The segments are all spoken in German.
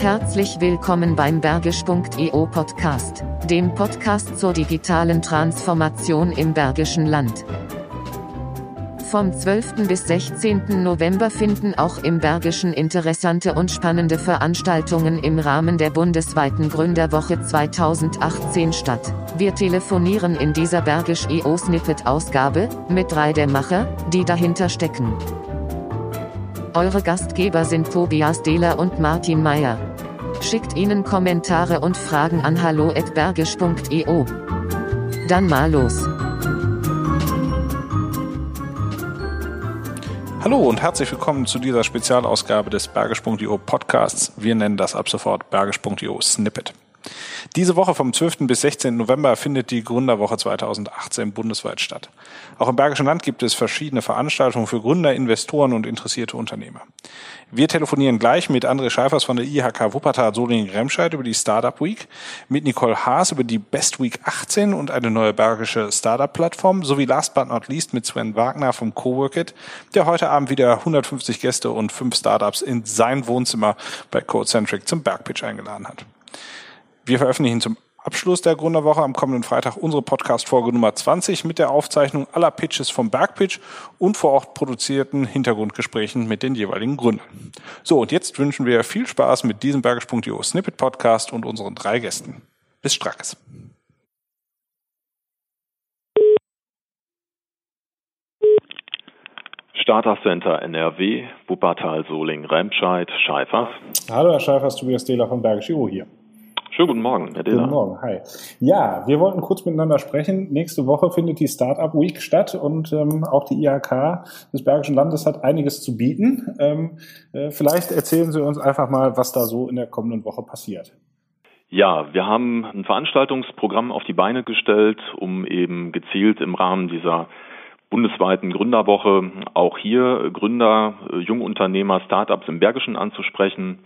Herzlich willkommen beim Bergisch.eu Podcast, dem Podcast zur digitalen Transformation im Bergischen Land. Vom 12. bis 16. November finden auch im Bergischen interessante und spannende Veranstaltungen im Rahmen der bundesweiten Gründerwoche 2018 statt. Wir telefonieren in dieser Bergisch EO Snippet Ausgabe mit drei der Macher, die dahinter stecken. Eure Gastgeber sind Tobias Dehler und Martin Meyer. Schickt ihnen Kommentare und Fragen an hallo@bergisch.eu. Dann mal los. Hallo und herzlich willkommen zu dieser Spezialausgabe des Bergisch.io Podcasts. Wir nennen das ab sofort Bergisch.io Snippet. Diese Woche vom 12. bis 16. November findet die Gründerwoche 2018 bundesweit statt. Auch im Bergischen Land gibt es verschiedene Veranstaltungen für Gründer, Investoren und interessierte Unternehmer. Wir telefonieren gleich mit André Scheifers von der IHK Wuppertal Solingen-Remscheid über die Startup Week, mit Nicole Haas über die Best Week 18 und eine neue bergische Startup-Plattform, sowie last but not least mit Sven Wagner vom Coworkit, der heute Abend wieder 150 Gäste und fünf Startups in sein Wohnzimmer bei Codecentric zum Bergpitch eingeladen hat. Wir veröffentlichen zum Abschluss der Gründerwoche am kommenden Freitag unsere Podcast-Folge Nummer 20 mit der Aufzeichnung aller Pitches vom Bergpitch und vor Ort produzierten Hintergrundgesprächen mit den jeweiligen Gründern. So, und jetzt wünschen wir viel Spaß mit diesem Bergisch.io Snippet Podcast und unseren drei Gästen. Bis Strackes. Starter Center NRW, Wuppertal, Soling, Remscheid, Scheifers. Hallo Herr Scheifers, Tobias Dehler von Bergisch.io hier. Schönen guten Morgen, Herr Dehler. Guten Morgen, hi. Ja, wir wollten kurz miteinander sprechen. Nächste Woche findet die Startup Week statt und ähm, auch die IHK des Bergischen Landes hat einiges zu bieten. Ähm, äh, vielleicht erzählen Sie uns einfach mal, was da so in der kommenden Woche passiert. Ja, wir haben ein Veranstaltungsprogramm auf die Beine gestellt, um eben gezielt im Rahmen dieser bundesweiten Gründerwoche auch hier Gründer, äh, Jungunternehmer, Startups im Bergischen anzusprechen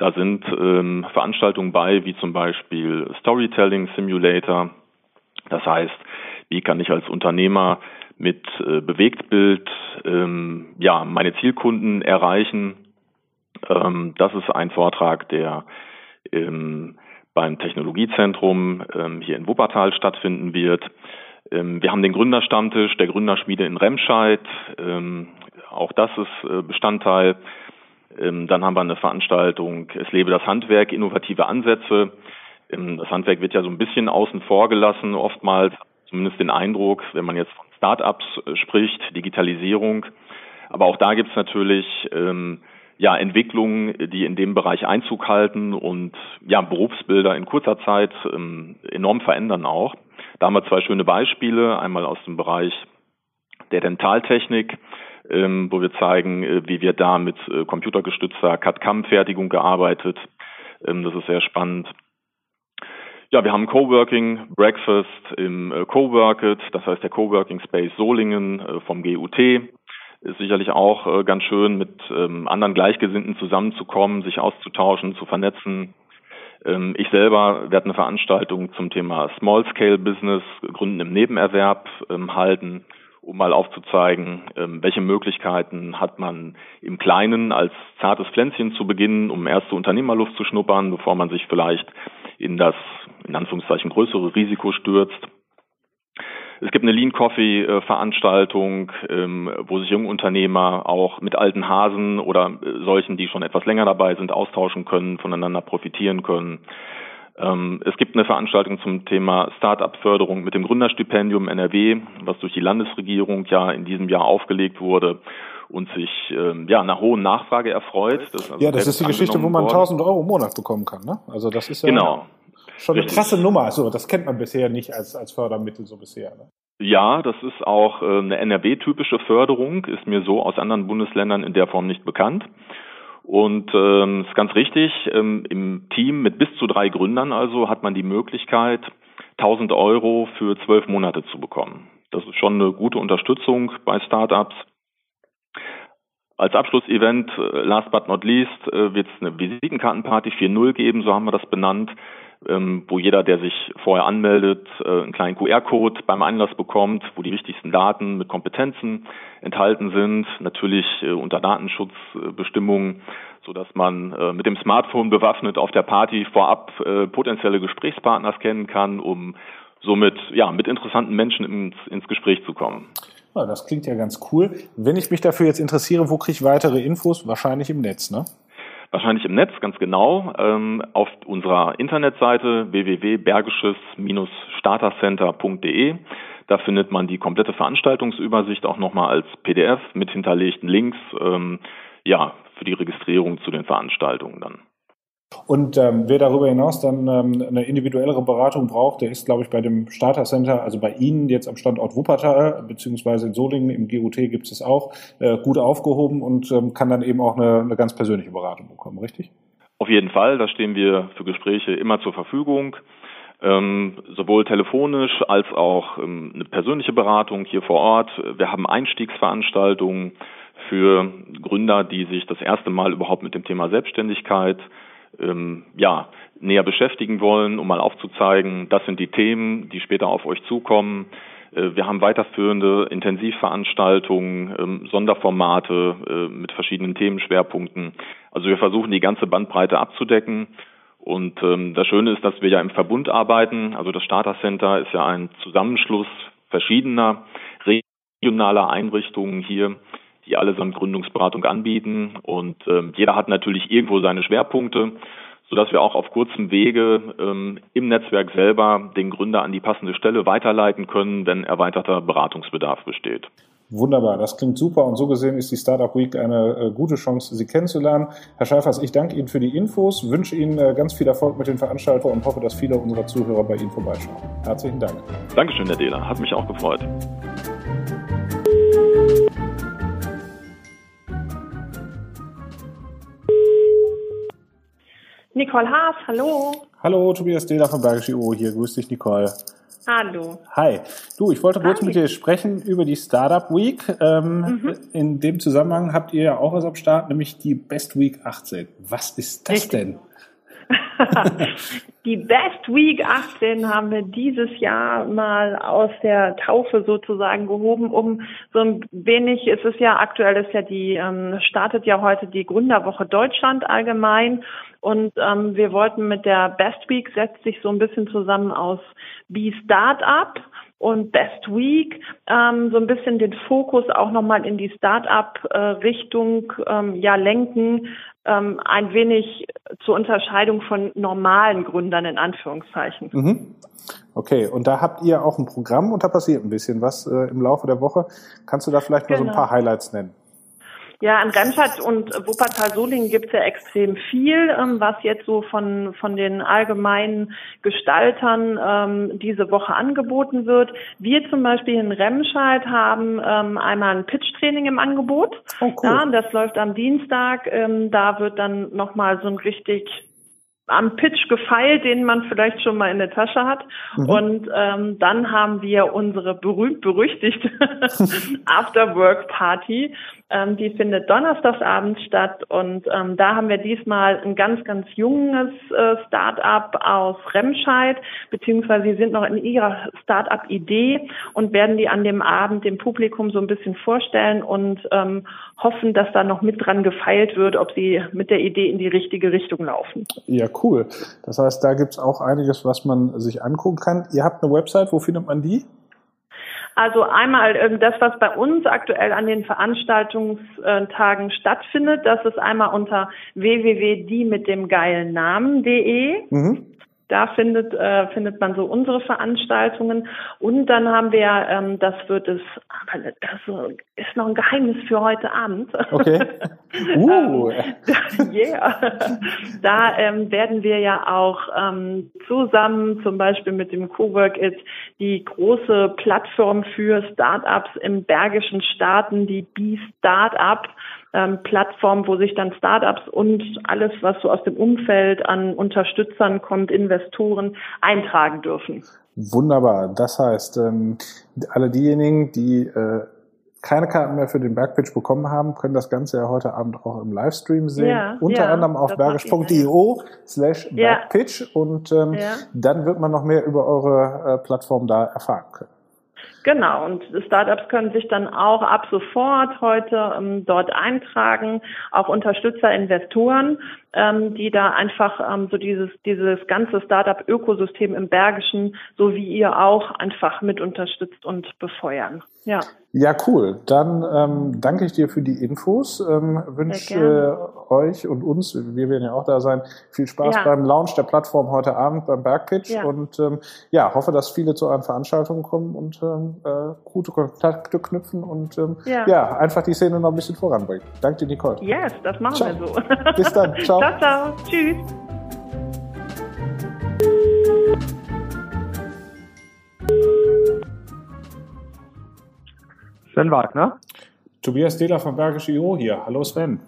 da sind ähm, Veranstaltungen bei, wie zum Beispiel Storytelling Simulator. Das heißt, wie kann ich als Unternehmer mit äh, Bewegtbild ähm, ja meine Zielkunden erreichen? Ähm, das ist ein Vortrag, der ähm, beim Technologiezentrum ähm, hier in Wuppertal stattfinden wird. Ähm, wir haben den Gründerstammtisch der Gründerschmiede in Remscheid. Ähm, auch das ist äh, Bestandteil dann haben wir eine Veranstaltung Es lebe das Handwerk, innovative Ansätze. Ähm, das Handwerk wird ja so ein bisschen außen vor gelassen, oftmals, zumindest den Eindruck, wenn man jetzt von Start-ups äh, spricht, Digitalisierung. Aber auch da gibt es natürlich ähm, ja, Entwicklungen, die in dem Bereich Einzug halten und ja, Berufsbilder in kurzer Zeit ähm, enorm verändern auch. Da haben wir zwei schöne Beispiele, einmal aus dem Bereich der Dentaltechnik, ähm, wo wir zeigen, äh, wie wir da mit äh, computergestützter CAD-CAM-Fertigung gearbeitet. Ähm, das ist sehr spannend. Ja, wir haben Coworking Breakfast im äh, Coworkit, das heißt der Coworking Space Solingen äh, vom GUT. Ist sicherlich auch äh, ganz schön, mit ähm, anderen Gleichgesinnten zusammenzukommen, sich auszutauschen, zu vernetzen. Ähm, ich selber werde eine Veranstaltung zum Thema Small Scale Business, Gründen im Nebenerwerb ähm, halten um mal aufzuzeigen, ähm, welche Möglichkeiten hat man im Kleinen als zartes Pflänzchen zu beginnen, um erste Unternehmerluft zu schnuppern, bevor man sich vielleicht in das, in Anführungszeichen, größere Risiko stürzt. Es gibt eine Lean Coffee äh, Veranstaltung, ähm, wo sich junge Unternehmer auch mit alten Hasen oder äh, solchen, die schon etwas länger dabei sind, austauschen können, voneinander profitieren können. Ähm, es gibt eine Veranstaltung zum Thema Start-up-Förderung mit dem Gründerstipendium NRW, was durch die Landesregierung ja in diesem Jahr aufgelegt wurde und sich ähm, ja einer hohen Nachfrage erfreut. Das also ja, das ist die Geschichte, wo man 1000 Euro im Monat bekommen kann. Ne? Also das ist ja genau. schon eine krasse Nummer. Also das kennt man bisher nicht als als Fördermittel so bisher. Ne? Ja, das ist auch äh, eine NRW-typische Förderung, ist mir so aus anderen Bundesländern in der Form nicht bekannt. Und ähm, ist ganz richtig, ähm, im Team mit bis zu drei Gründern also hat man die Möglichkeit, 1000 Euro für zwölf Monate zu bekommen. Das ist schon eine gute Unterstützung bei Startups. Als Abschlussevent, äh, last but not least, äh, wird es eine Visitenkartenparty 4.0 geben, so haben wir das benannt, ähm, wo jeder, der sich vorher anmeldet, äh, einen kleinen QR-Code beim Einlass bekommt, wo die wichtigsten Daten mit Kompetenzen enthalten sind, natürlich unter Datenschutzbestimmungen, so dass man mit dem Smartphone bewaffnet auf der Party vorab potenzielle Gesprächspartner scannen kann, um somit ja mit interessanten Menschen ins, ins Gespräch zu kommen. Ja, das klingt ja ganz cool. Wenn ich mich dafür jetzt interessiere, wo kriege ich weitere Infos? Wahrscheinlich im Netz, ne? Wahrscheinlich im Netz, ganz genau. Ähm, auf unserer Internetseite www.bergisches-startercenter.de. Da findet man die komplette Veranstaltungsübersicht auch nochmal als PDF mit hinterlegten Links, ähm, ja, für die Registrierung zu den Veranstaltungen dann. Und ähm, wer darüber hinaus dann ähm, eine individuellere Beratung braucht, der ist, glaube ich, bei dem Starter Center, also bei Ihnen jetzt am Standort Wuppertal, beziehungsweise in Solingen, im GUT gibt es auch, äh, gut aufgehoben und ähm, kann dann eben auch eine, eine ganz persönliche Beratung bekommen, richtig? Auf jeden Fall, da stehen wir für Gespräche immer zur Verfügung. Ähm, sowohl telefonisch als auch ähm, eine persönliche Beratung hier vor Ort. Wir haben Einstiegsveranstaltungen für Gründer, die sich das erste Mal überhaupt mit dem Thema Selbstständigkeit ähm, ja, näher beschäftigen wollen, um mal aufzuzeigen, das sind die Themen, die später auf euch zukommen. Äh, wir haben weiterführende Intensivveranstaltungen, ähm, Sonderformate äh, mit verschiedenen Themenschwerpunkten. Also wir versuchen die ganze Bandbreite abzudecken. Und ähm, das Schöne ist, dass wir ja im Verbund arbeiten. Also das Starter Center ist ja ein Zusammenschluss verschiedener regionaler Einrichtungen hier die allesamt Gründungsberatung anbieten. Und ähm, jeder hat natürlich irgendwo seine Schwerpunkte, sodass wir auch auf kurzem Wege ähm, im Netzwerk selber den Gründer an die passende Stelle weiterleiten können, wenn erweiterter Beratungsbedarf besteht. Wunderbar, das klingt super und so gesehen ist die Startup Week eine äh, gute Chance, Sie kennenzulernen. Herr Scheifers, ich danke Ihnen für die Infos, wünsche Ihnen äh, ganz viel Erfolg mit den Veranstaltungen und hoffe, dass viele unserer Zuhörer bei Ihnen vorbeischauen. Herzlichen Dank. Dankeschön, Herr Dehler, hat mich auch gefreut. Nicole Haas, hallo. Hallo, Tobias Dehler von Bergische UO hier. Grüß dich, Nicole. Hallo. Hi. Du, ich wollte kurz mit dir sprechen über die Startup Week. Ähm, mhm. In dem Zusammenhang habt ihr ja auch was am Start, nämlich die Best Week 18. Was ist das Richtig. denn? die Best Week 18 haben wir dieses Jahr mal aus der Taufe sozusagen gehoben, um so ein wenig, es ist ja aktuell, ist ja die, ähm, startet ja heute die Gründerwoche Deutschland allgemein und ähm, wir wollten mit der Best Week setzt sich so ein bisschen zusammen aus Be Startup und Best Week ähm, so ein bisschen den Fokus auch nochmal in die Start-up-Richtung äh, ähm, ja lenken, ähm, ein wenig zur Unterscheidung von normalen Gründern in Anführungszeichen. Mhm. Okay, und da habt ihr auch ein Programm und da passiert ein bisschen was äh, im Laufe der Woche. Kannst du da vielleicht mal so ein genau. paar Highlights nennen? Ja, an Remscheid und Wuppertal-Solingen gibt es ja extrem viel, ähm, was jetzt so von, von den allgemeinen Gestaltern ähm, diese Woche angeboten wird. Wir zum Beispiel in Remscheid haben ähm, einmal ein Pitch-Training im Angebot. Oh, cool. Ja, das läuft am Dienstag. Ähm, da wird dann nochmal so ein richtig am Pitch gefeilt, den man vielleicht schon mal in der Tasche hat. Mhm. Und ähm, dann haben wir unsere berühmt-berüchtigte After-Work-Party. Ähm, die findet donnerstagsabends statt und ähm, da haben wir diesmal ein ganz, ganz junges äh, Start-up aus Remscheid, beziehungsweise sie sind noch in ihrer Start-up-Idee und werden die an dem Abend dem Publikum so ein bisschen vorstellen und ähm, hoffen, dass da noch mit dran gefeilt wird, ob sie mit der Idee in die richtige Richtung laufen. Ja, cool. Das heißt, da gibt's auch einiges, was man sich angucken kann. Ihr habt eine Website, wo findet man die? Also einmal ähm, das, was bei uns aktuell an den Veranstaltungstagen stattfindet, das ist einmal unter www.die mit dem geilen Namen.de. Mhm. Da findet, äh, findet man so unsere Veranstaltungen. Und dann haben wir, ähm, das wird es, aber das ist noch ein Geheimnis für heute Abend. Okay. Uh. ähm, yeah. Da ähm, werden wir ja auch ähm, zusammen, zum Beispiel mit dem Cowork It, die große Plattform für Startups im Bergischen Staaten, die B-Startup, ähm, Plattform, wo sich dann Startups und alles, was so aus dem Umfeld an Unterstützern kommt, Investoren eintragen dürfen. Wunderbar. Das heißt, ähm, alle diejenigen, die äh, keine Karten mehr für den Bergpitch bekommen haben, können das Ganze ja heute Abend auch im Livestream sehen. Ja, unter ja, anderem auf bergisch.io slash Bergpitch. Und ähm, dann wird man noch mehr über eure äh, Plattform da erfahren können. Genau, und Startups können sich dann auch ab sofort heute ähm, dort eintragen, auch Unterstützer, Investoren, ähm, die da einfach ähm, so dieses, dieses ganze Startup-Ökosystem im Bergischen, so wie ihr auch, einfach mit unterstützt und befeuern. Ja. Ja, cool. Dann ähm, danke ich dir für die Infos. Ähm, wünsche äh, euch und uns, wir werden ja auch da sein, viel Spaß ja. beim Launch der Plattform heute Abend beim Bergpitch ja. und ähm, ja, hoffe, dass viele zu euren Veranstaltungen kommen und ähm, äh, gute Kontakte knüpfen und ähm, ja. ja. einfach die Szene noch ein bisschen voranbringen. Danke dir, Nicole. Yes, das machen ciao. wir so. Bis dann. Ciao. Ciao, ciao. Tschüss. Sven Wagner. Tobias Dehler von Bergisch IO hier. Hallo Sven.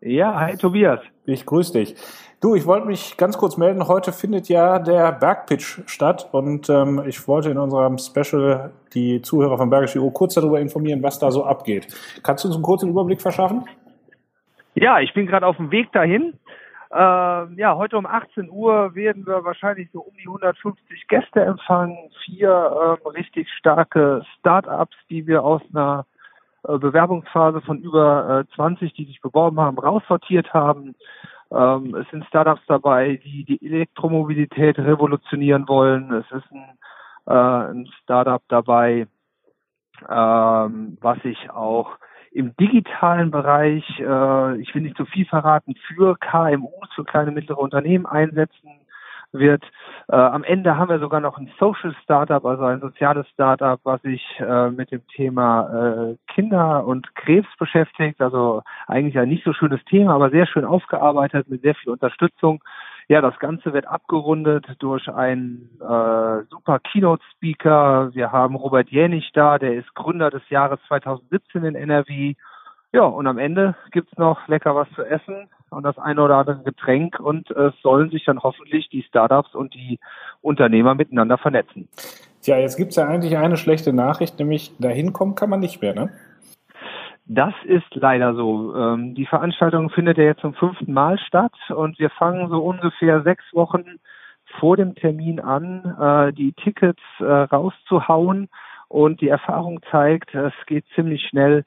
Ja, hi Tobias. Ich grüße dich. Du, ich wollte mich ganz kurz melden. Heute findet ja der Bergpitch statt und ähm, ich wollte in unserem Special die Zuhörer von Bergisch IO kurz darüber informieren, was da so abgeht. Kannst du uns einen kurzen Überblick verschaffen? Ja, ich bin gerade auf dem Weg dahin. Äh, ja, heute um 18 Uhr werden wir wahrscheinlich so um die 150 Gäste empfangen, vier äh, richtig starke Start-ups, die wir aus einer äh, Bewerbungsphase von über äh, 20, die sich beworben haben, raussortiert haben. Ähm, es sind Startups dabei, die die Elektromobilität revolutionieren wollen. Es ist ein, äh, ein Startup dabei, ähm, was sich auch im digitalen Bereich, äh, ich will nicht zu viel verraten, für KMUs, für kleine mittlere Unternehmen einsetzen wird. Äh, am Ende haben wir sogar noch ein Social Startup, also ein soziales Startup, was sich äh, mit dem Thema äh, Kinder und Krebs beschäftigt. Also eigentlich ein nicht so schönes Thema, aber sehr schön aufgearbeitet mit sehr viel Unterstützung. Ja, das Ganze wird abgerundet durch einen äh, super Keynote-Speaker. Wir haben Robert Jänig da, der ist Gründer des Jahres 2017 in NRW. Ja, und am Ende gibt's noch lecker was zu essen und das eine oder andere Getränk und es sollen sich dann hoffentlich die Startups und die Unternehmer miteinander vernetzen. Tja, jetzt gibt's ja eigentlich eine schlechte Nachricht, nämlich dahin kommen kann man nicht mehr, ne? Das ist leider so. Ähm, die Veranstaltung findet ja jetzt zum fünften Mal statt und wir fangen so ungefähr sechs Wochen vor dem Termin an, äh, die Tickets äh, rauszuhauen und die Erfahrung zeigt, es geht ziemlich schnell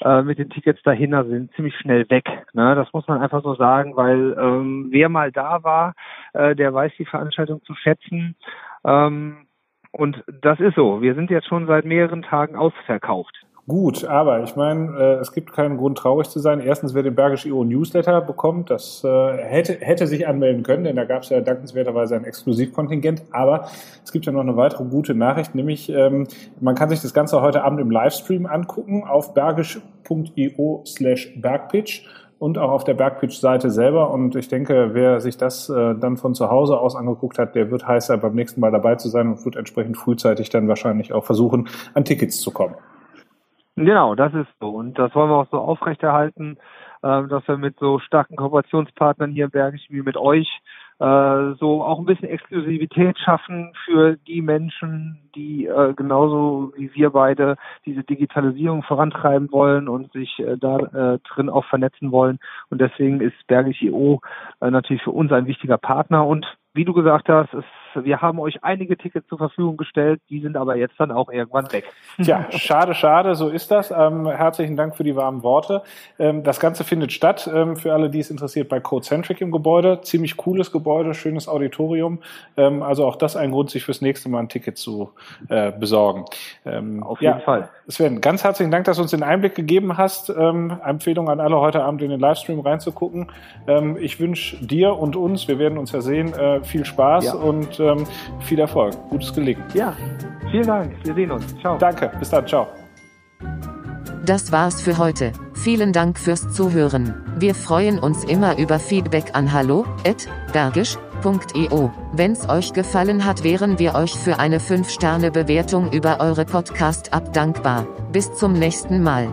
äh, mit den Tickets dahin, also sind ziemlich schnell weg. Ne? Das muss man einfach so sagen, weil ähm, wer mal da war, äh, der weiß die Veranstaltung zu schätzen. Ähm, und das ist so. Wir sind jetzt schon seit mehreren Tagen ausverkauft. Gut, aber ich meine, äh, es gibt keinen Grund traurig zu sein. Erstens, wer den Bergisch IO Newsletter bekommt, das äh, hätte, hätte sich anmelden können, denn da gab es ja dankenswerterweise ein Exklusivkontingent. Aber es gibt ja noch eine weitere gute Nachricht, nämlich ähm, man kann sich das Ganze heute Abend im Livestream angucken auf bergisch.io slash bergpitch und auch auf der Bergpitch-Seite selber. Und ich denke, wer sich das äh, dann von zu Hause aus angeguckt hat, der wird heißer, beim nächsten Mal dabei zu sein und wird entsprechend frühzeitig dann wahrscheinlich auch versuchen, an Tickets zu kommen. Genau, das ist so. Und das wollen wir auch so aufrechterhalten, äh, dass wir mit so starken Kooperationspartnern hier im Bergisch wie mit euch äh, so auch ein bisschen Exklusivität schaffen für die Menschen, die äh, genauso wie wir beide diese Digitalisierung vorantreiben wollen und sich äh, da äh, drin auch vernetzen wollen. Und deswegen ist Bergisch IO äh, natürlich für uns ein wichtiger Partner und wie du gesagt hast, es wir haben euch einige Tickets zur Verfügung gestellt, die sind aber jetzt dann auch irgendwann weg. Tja, schade, schade, so ist das. Ähm, herzlichen Dank für die warmen Worte. Ähm, das Ganze findet statt, ähm, für alle, die es interessiert, bei Codecentric im Gebäude. Ziemlich cooles Gebäude, schönes Auditorium. Ähm, also auch das ein Grund, sich fürs nächste Mal ein Ticket zu äh, besorgen. Ähm, Auf jeden ja, Fall. Sven, ganz herzlichen Dank, dass du uns den Einblick gegeben hast. Ähm, Empfehlung an alle, heute Abend in den Livestream reinzugucken. ich wünsche dir und uns, wir werden uns ja sehen, äh, viel Spaß ja. und ähm, viel Erfolg. Gutes Gelingen. Ja, vielen Dank. Wir sehen uns. Ciao. Danke. Bis dann. Ciao. Das war's für heute. Vielen Dank fürs Zuhören. Wir freuen uns immer über Feedback an hallo@bergisch.eu. Wenn's euch gefallen hat, wären wir euch für eine 5-Sterne-Bewertung über eure Podcast-App dankbar. Bis zum nächsten Mal.